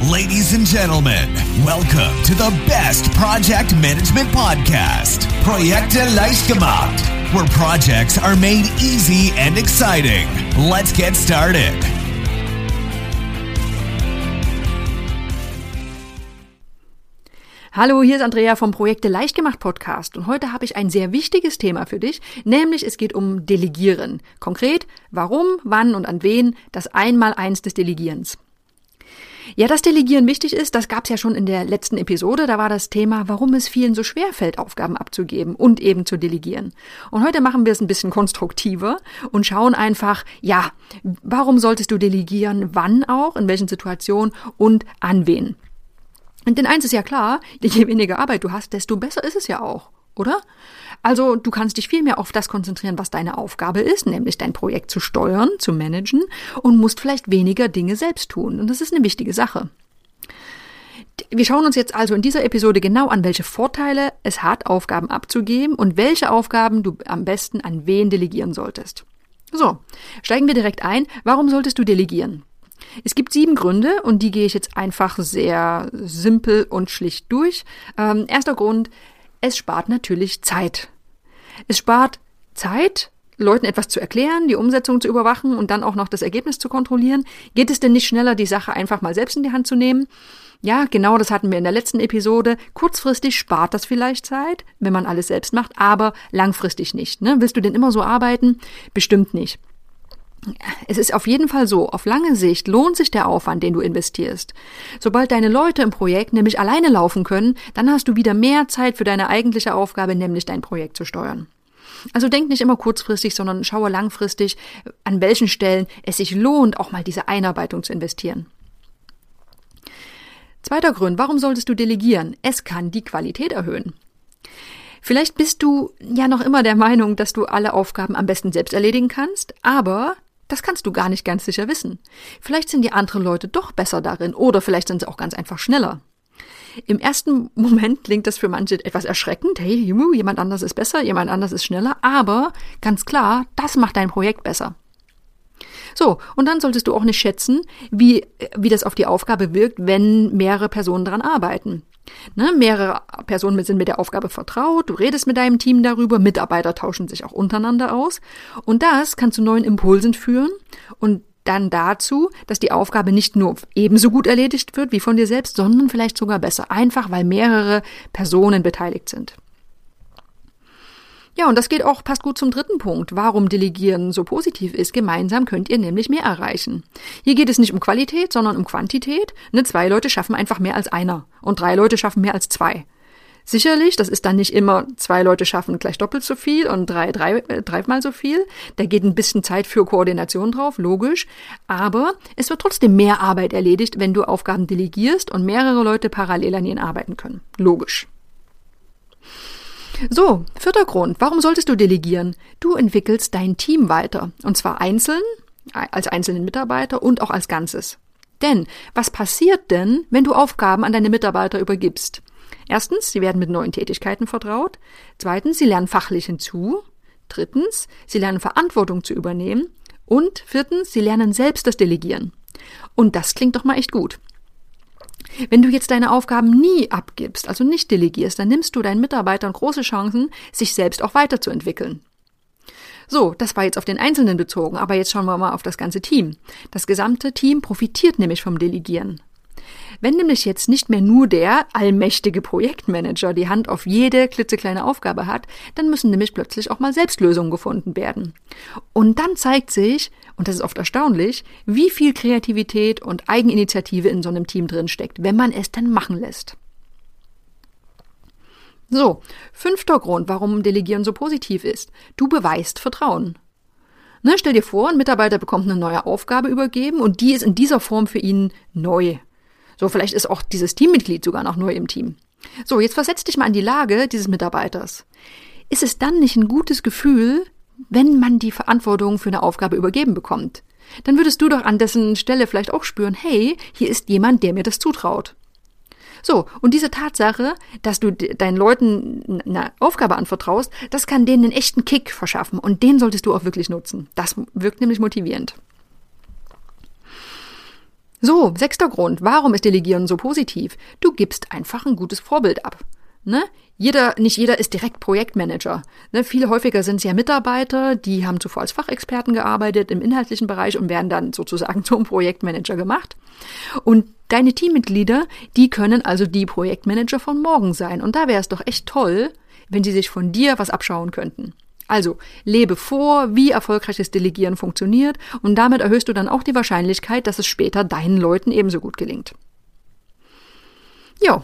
Ladies and gentlemen, welcome to the best project management podcast, Projekte leicht gemacht, where projects are made easy and exciting. Let's get started. Hallo, hier ist Andrea vom Projekte leicht gemacht Podcast und heute habe ich ein sehr wichtiges Thema für dich, nämlich es geht um Delegieren. Konkret, warum, wann und an wen das Einmaleins des Delegierens. Ja, dass Delegieren wichtig ist, das gab es ja schon in der letzten Episode. Da war das Thema, warum es vielen so schwer fällt, Aufgaben abzugeben und eben zu delegieren. Und heute machen wir es ein bisschen konstruktiver und schauen einfach, ja, warum solltest du delegieren, wann auch, in welchen Situationen und an wen. Denn eins ist ja klar, je weniger Arbeit du hast, desto besser ist es ja auch oder? Also du kannst dich viel mehr auf das konzentrieren, was deine Aufgabe ist, nämlich dein Projekt zu steuern, zu managen und musst vielleicht weniger Dinge selbst tun. Und das ist eine wichtige Sache. Wir schauen uns jetzt also in dieser Episode genau an, welche Vorteile es hat, Aufgaben abzugeben und welche Aufgaben du am besten an wen delegieren solltest. So, steigen wir direkt ein. Warum solltest du delegieren? Es gibt sieben Gründe und die gehe ich jetzt einfach sehr simpel und schlicht durch. Ähm, erster Grund, es spart natürlich Zeit. Es spart Zeit, Leuten etwas zu erklären, die Umsetzung zu überwachen und dann auch noch das Ergebnis zu kontrollieren. Geht es denn nicht schneller, die Sache einfach mal selbst in die Hand zu nehmen? Ja, genau, das hatten wir in der letzten Episode. Kurzfristig spart das vielleicht Zeit, wenn man alles selbst macht, aber langfristig nicht. Ne? Willst du denn immer so arbeiten? Bestimmt nicht. Es ist auf jeden Fall so, auf lange Sicht lohnt sich der Aufwand, den du investierst. Sobald deine Leute im Projekt nämlich alleine laufen können, dann hast du wieder mehr Zeit für deine eigentliche Aufgabe, nämlich dein Projekt zu steuern. Also denk nicht immer kurzfristig, sondern schaue langfristig, an welchen Stellen es sich lohnt, auch mal diese Einarbeitung zu investieren. Zweiter Grund, warum solltest du delegieren? Es kann die Qualität erhöhen. Vielleicht bist du ja noch immer der Meinung, dass du alle Aufgaben am besten selbst erledigen kannst, aber das kannst du gar nicht ganz sicher wissen. Vielleicht sind die anderen Leute doch besser darin oder vielleicht sind sie auch ganz einfach schneller. Im ersten Moment klingt das für manche etwas erschreckend. Hey, jemand anders ist besser, jemand anders ist schneller, aber ganz klar, das macht dein Projekt besser. So, und dann solltest du auch nicht schätzen, wie, wie das auf die Aufgabe wirkt, wenn mehrere Personen daran arbeiten. Ne, mehrere Personen sind mit der Aufgabe vertraut, du redest mit deinem Team darüber, Mitarbeiter tauschen sich auch untereinander aus und das kann zu neuen Impulsen führen und dann dazu, dass die Aufgabe nicht nur ebenso gut erledigt wird wie von dir selbst, sondern vielleicht sogar besser, einfach weil mehrere Personen beteiligt sind. Ja, und das geht auch, passt gut zum dritten Punkt, warum Delegieren so positiv ist. Gemeinsam könnt ihr nämlich mehr erreichen. Hier geht es nicht um Qualität, sondern um Quantität. Ne, zwei Leute schaffen einfach mehr als einer und drei Leute schaffen mehr als zwei. Sicherlich, das ist dann nicht immer, zwei Leute schaffen gleich doppelt so viel und drei, drei, äh, dreimal so viel. Da geht ein bisschen Zeit für Koordination drauf, logisch. Aber es wird trotzdem mehr Arbeit erledigt, wenn du Aufgaben delegierst und mehrere Leute parallel an ihnen arbeiten können. Logisch. So, vierter Grund. Warum solltest du delegieren? Du entwickelst dein Team weiter. Und zwar einzeln, als einzelnen Mitarbeiter und auch als Ganzes. Denn was passiert denn, wenn du Aufgaben an deine Mitarbeiter übergibst? Erstens, sie werden mit neuen Tätigkeiten vertraut. Zweitens, sie lernen fachlich hinzu. Drittens, sie lernen Verantwortung zu übernehmen. Und viertens, sie lernen selbst das Delegieren. Und das klingt doch mal echt gut. Wenn du jetzt deine Aufgaben nie abgibst, also nicht delegierst, dann nimmst du deinen Mitarbeitern große Chancen, sich selbst auch weiterzuentwickeln. So, das war jetzt auf den Einzelnen bezogen, aber jetzt schauen wir mal auf das ganze Team. Das gesamte Team profitiert nämlich vom Delegieren. Wenn nämlich jetzt nicht mehr nur der allmächtige Projektmanager die Hand auf jede klitzekleine Aufgabe hat, dann müssen nämlich plötzlich auch mal Selbstlösungen gefunden werden. Und dann zeigt sich, und das ist oft erstaunlich, wie viel Kreativität und Eigeninitiative in so einem Team drin steckt, wenn man es dann machen lässt. So, fünfter Grund, warum Delegieren so positiv ist. Du beweist Vertrauen. Ne, stell dir vor, ein Mitarbeiter bekommt eine neue Aufgabe übergeben und die ist in dieser Form für ihn neu. So, vielleicht ist auch dieses Teammitglied sogar noch neu im Team. So, jetzt versetz dich mal in die Lage dieses Mitarbeiters. Ist es dann nicht ein gutes Gefühl, wenn man die Verantwortung für eine Aufgabe übergeben bekommt? Dann würdest du doch an dessen Stelle vielleicht auch spüren, hey, hier ist jemand, der mir das zutraut. So, und diese Tatsache, dass du deinen Leuten eine Aufgabe anvertraust, das kann denen einen echten Kick verschaffen und den solltest du auch wirklich nutzen. Das wirkt nämlich motivierend. So, sechster Grund. Warum ist Delegieren so positiv? Du gibst einfach ein gutes Vorbild ab. Ne? Jeder, nicht jeder ist direkt Projektmanager. Ne? Viel häufiger sind es ja Mitarbeiter, die haben zuvor als Fachexperten gearbeitet im inhaltlichen Bereich und werden dann sozusagen zum Projektmanager gemacht. Und deine Teammitglieder, die können also die Projektmanager von morgen sein. Und da wäre es doch echt toll, wenn sie sich von dir was abschauen könnten. Also lebe vor, wie erfolgreiches Delegieren funktioniert und damit erhöhst du dann auch die Wahrscheinlichkeit, dass es später deinen Leuten ebenso gut gelingt. Jo,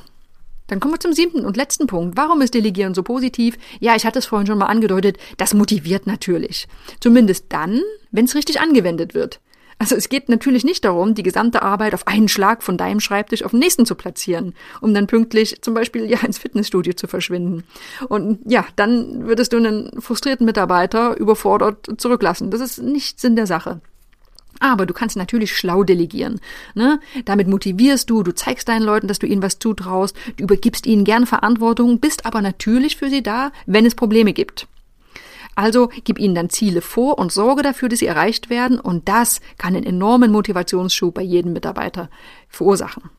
dann kommen wir zum siebten und letzten Punkt. Warum ist Delegieren so positiv? Ja, ich hatte es vorhin schon mal angedeutet, das motiviert natürlich. Zumindest dann, wenn es richtig angewendet wird. Also es geht natürlich nicht darum, die gesamte Arbeit auf einen Schlag von deinem Schreibtisch auf den nächsten zu platzieren, um dann pünktlich zum Beispiel ja ins Fitnessstudio zu verschwinden. Und ja, dann würdest du einen frustrierten Mitarbeiter überfordert zurücklassen. Das ist nicht Sinn der Sache. Aber du kannst natürlich schlau delegieren. Ne? Damit motivierst du, du zeigst deinen Leuten, dass du ihnen was zutraust, du übergibst ihnen gern Verantwortung, bist aber natürlich für sie da, wenn es Probleme gibt. Also gib ihnen dann Ziele vor und sorge dafür, dass sie erreicht werden und das kann einen enormen Motivationsschub bei jedem Mitarbeiter verursachen.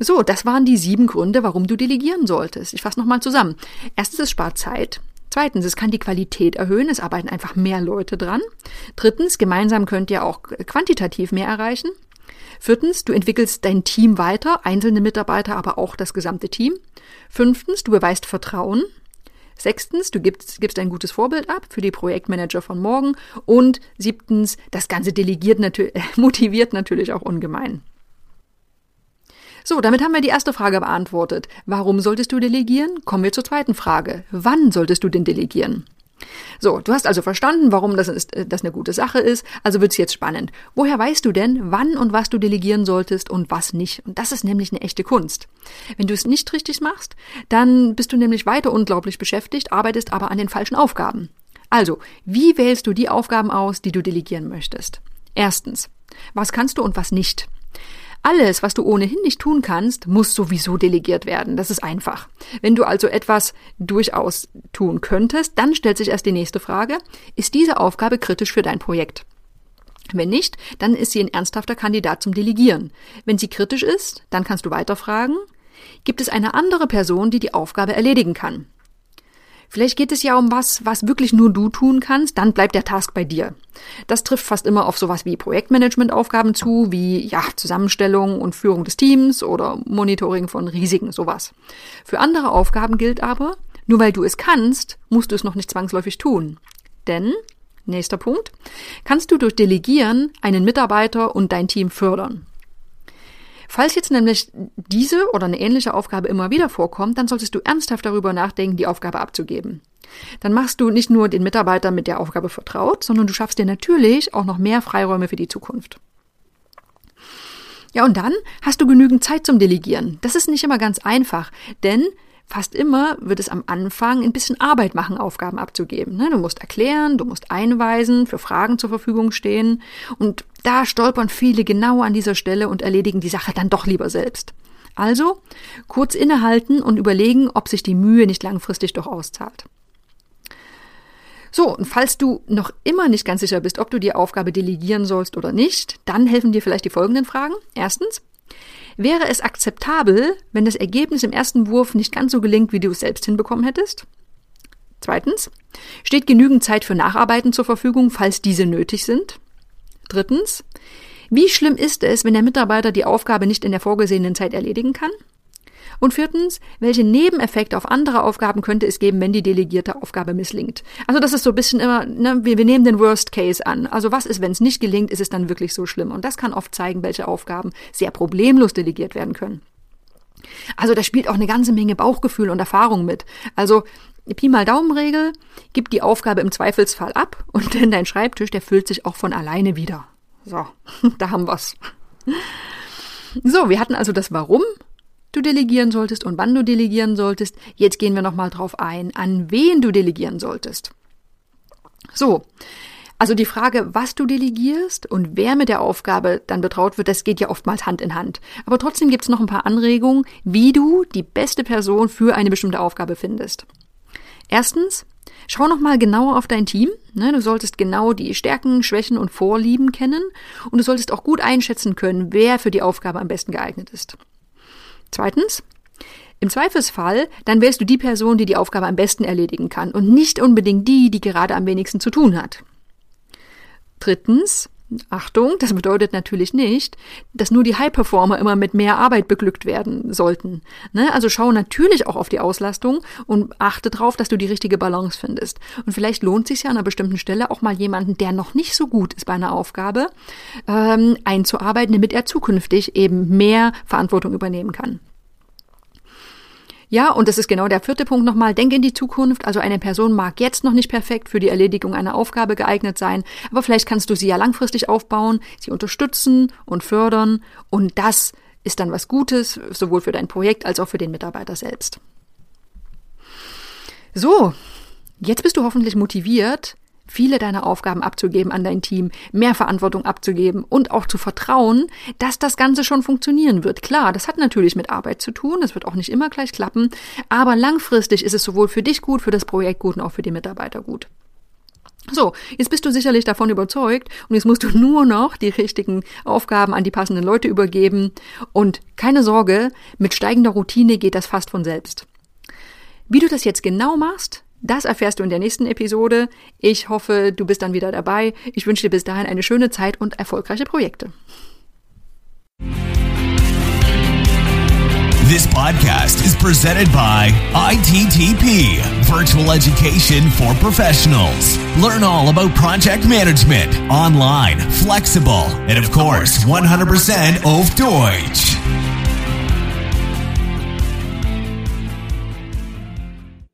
So, das waren die sieben Gründe, warum du delegieren solltest. Ich fasse nochmal zusammen. Erstens, es spart Zeit. Zweitens, es kann die Qualität erhöhen, es arbeiten einfach mehr Leute dran. Drittens, gemeinsam könnt ihr auch quantitativ mehr erreichen. Viertens, du entwickelst dein Team weiter, einzelne Mitarbeiter, aber auch das gesamte Team. Fünftens, du beweist Vertrauen. Sechstens, du gibst, gibst ein gutes Vorbild ab für die Projektmanager von morgen. Und siebtens, das Ganze delegiert natürlich, motiviert natürlich auch ungemein. So, damit haben wir die erste Frage beantwortet. Warum solltest du delegieren? Kommen wir zur zweiten Frage. Wann solltest du denn delegieren? So, du hast also verstanden, warum das, ist, äh, das eine gute Sache ist, also wird's jetzt spannend. Woher weißt du denn, wann und was du delegieren solltest und was nicht? Und das ist nämlich eine echte Kunst. Wenn du es nicht richtig machst, dann bist du nämlich weiter unglaublich beschäftigt, arbeitest aber an den falschen Aufgaben. Also, wie wählst du die Aufgaben aus, die du delegieren möchtest? Erstens, was kannst du und was nicht? Alles, was du ohnehin nicht tun kannst, muss sowieso delegiert werden. Das ist einfach. Wenn du also etwas durchaus tun könntest, dann stellt sich erst die nächste Frage, ist diese Aufgabe kritisch für dein Projekt? Wenn nicht, dann ist sie ein ernsthafter Kandidat zum Delegieren. Wenn sie kritisch ist, dann kannst du weiterfragen, gibt es eine andere Person, die die Aufgabe erledigen kann? Vielleicht geht es ja um was, was wirklich nur du tun kannst, dann bleibt der Task bei dir. Das trifft fast immer auf sowas wie Projektmanagementaufgaben zu, wie ja, Zusammenstellung und Führung des Teams oder Monitoring von Risiken, sowas. Für andere Aufgaben gilt aber, nur weil du es kannst, musst du es noch nicht zwangsläufig tun. Denn, nächster Punkt, kannst du durch Delegieren einen Mitarbeiter und dein Team fördern. Falls jetzt nämlich diese oder eine ähnliche Aufgabe immer wieder vorkommt, dann solltest du ernsthaft darüber nachdenken, die Aufgabe abzugeben. Dann machst du nicht nur den Mitarbeiter mit der Aufgabe vertraut, sondern du schaffst dir natürlich auch noch mehr Freiräume für die Zukunft. Ja, und dann hast du genügend Zeit zum Delegieren. Das ist nicht immer ganz einfach, denn Fast immer wird es am Anfang ein bisschen Arbeit machen, Aufgaben abzugeben. Ne? Du musst erklären, du musst einweisen, für Fragen zur Verfügung stehen. Und da stolpern viele genau an dieser Stelle und erledigen die Sache dann doch lieber selbst. Also kurz innehalten und überlegen, ob sich die Mühe nicht langfristig doch auszahlt. So, und falls du noch immer nicht ganz sicher bist, ob du die Aufgabe delegieren sollst oder nicht, dann helfen dir vielleicht die folgenden Fragen. Erstens, Wäre es akzeptabel, wenn das Ergebnis im ersten Wurf nicht ganz so gelingt, wie du es selbst hinbekommen hättest? Zweitens, steht genügend Zeit für Nacharbeiten zur Verfügung, falls diese nötig sind? Drittens, wie schlimm ist es, wenn der Mitarbeiter die Aufgabe nicht in der vorgesehenen Zeit erledigen kann? Und viertens, welche Nebeneffekte auf andere Aufgaben könnte es geben, wenn die delegierte Aufgabe misslingt? Also das ist so ein bisschen immer, ne, wir, wir nehmen den Worst Case an. Also was ist, wenn es nicht gelingt, ist es dann wirklich so schlimm? Und das kann oft zeigen, welche Aufgaben sehr problemlos delegiert werden können. Also da spielt auch eine ganze Menge Bauchgefühl und Erfahrung mit. Also Pi mal Daumenregel, gib die Aufgabe im Zweifelsfall ab und denn dein Schreibtisch, der füllt sich auch von alleine wieder. So, da haben wir's. So, wir hatten also das Warum du delegieren solltest und wann du delegieren solltest. Jetzt gehen wir nochmal drauf ein, an wen du delegieren solltest. So. Also die Frage, was du delegierst und wer mit der Aufgabe dann betraut wird, das geht ja oftmals Hand in Hand. Aber trotzdem gibt es noch ein paar Anregungen, wie du die beste Person für eine bestimmte Aufgabe findest. Erstens, Schau nochmal genauer auf dein Team. Ne, du solltest genau die Stärken, Schwächen und Vorlieben kennen und du solltest auch gut einschätzen können, wer für die Aufgabe am besten geeignet ist. Zweitens, im Zweifelsfall, dann wärst du die Person, die die Aufgabe am besten erledigen kann und nicht unbedingt die, die gerade am wenigsten zu tun hat. Drittens, Achtung, das bedeutet natürlich nicht, dass nur die High-Performer immer mit mehr Arbeit beglückt werden sollten. Ne? Also schau natürlich auch auf die Auslastung und achte darauf, dass du die richtige Balance findest. Und vielleicht lohnt sich ja an einer bestimmten Stelle auch mal jemanden, der noch nicht so gut ist bei einer Aufgabe, ähm, einzuarbeiten, damit er zukünftig eben mehr Verantwortung übernehmen kann. Ja, und das ist genau der vierte Punkt nochmal. Denk in die Zukunft. Also eine Person mag jetzt noch nicht perfekt für die Erledigung einer Aufgabe geeignet sein, aber vielleicht kannst du sie ja langfristig aufbauen, sie unterstützen und fördern. Und das ist dann was Gutes, sowohl für dein Projekt als auch für den Mitarbeiter selbst. So, jetzt bist du hoffentlich motiviert, viele deiner Aufgaben abzugeben an dein Team, mehr Verantwortung abzugeben und auch zu vertrauen, dass das Ganze schon funktionieren wird. Klar, das hat natürlich mit Arbeit zu tun, das wird auch nicht immer gleich klappen, aber langfristig ist es sowohl für dich gut, für das Projekt gut und auch für die Mitarbeiter gut. So, jetzt bist du sicherlich davon überzeugt und jetzt musst du nur noch die richtigen Aufgaben an die passenden Leute übergeben und keine Sorge, mit steigender Routine geht das fast von selbst. Wie du das jetzt genau machst, das erfährst du in der nächsten Episode. Ich hoffe, du bist dann wieder dabei. Ich wünsche dir bis dahin eine schöne Zeit und erfolgreiche Projekte. This podcast is presented by ITTP, Virtual Education for Professionals. Learn all about project management, online, flexible, and of course, 100% auf Deutsch.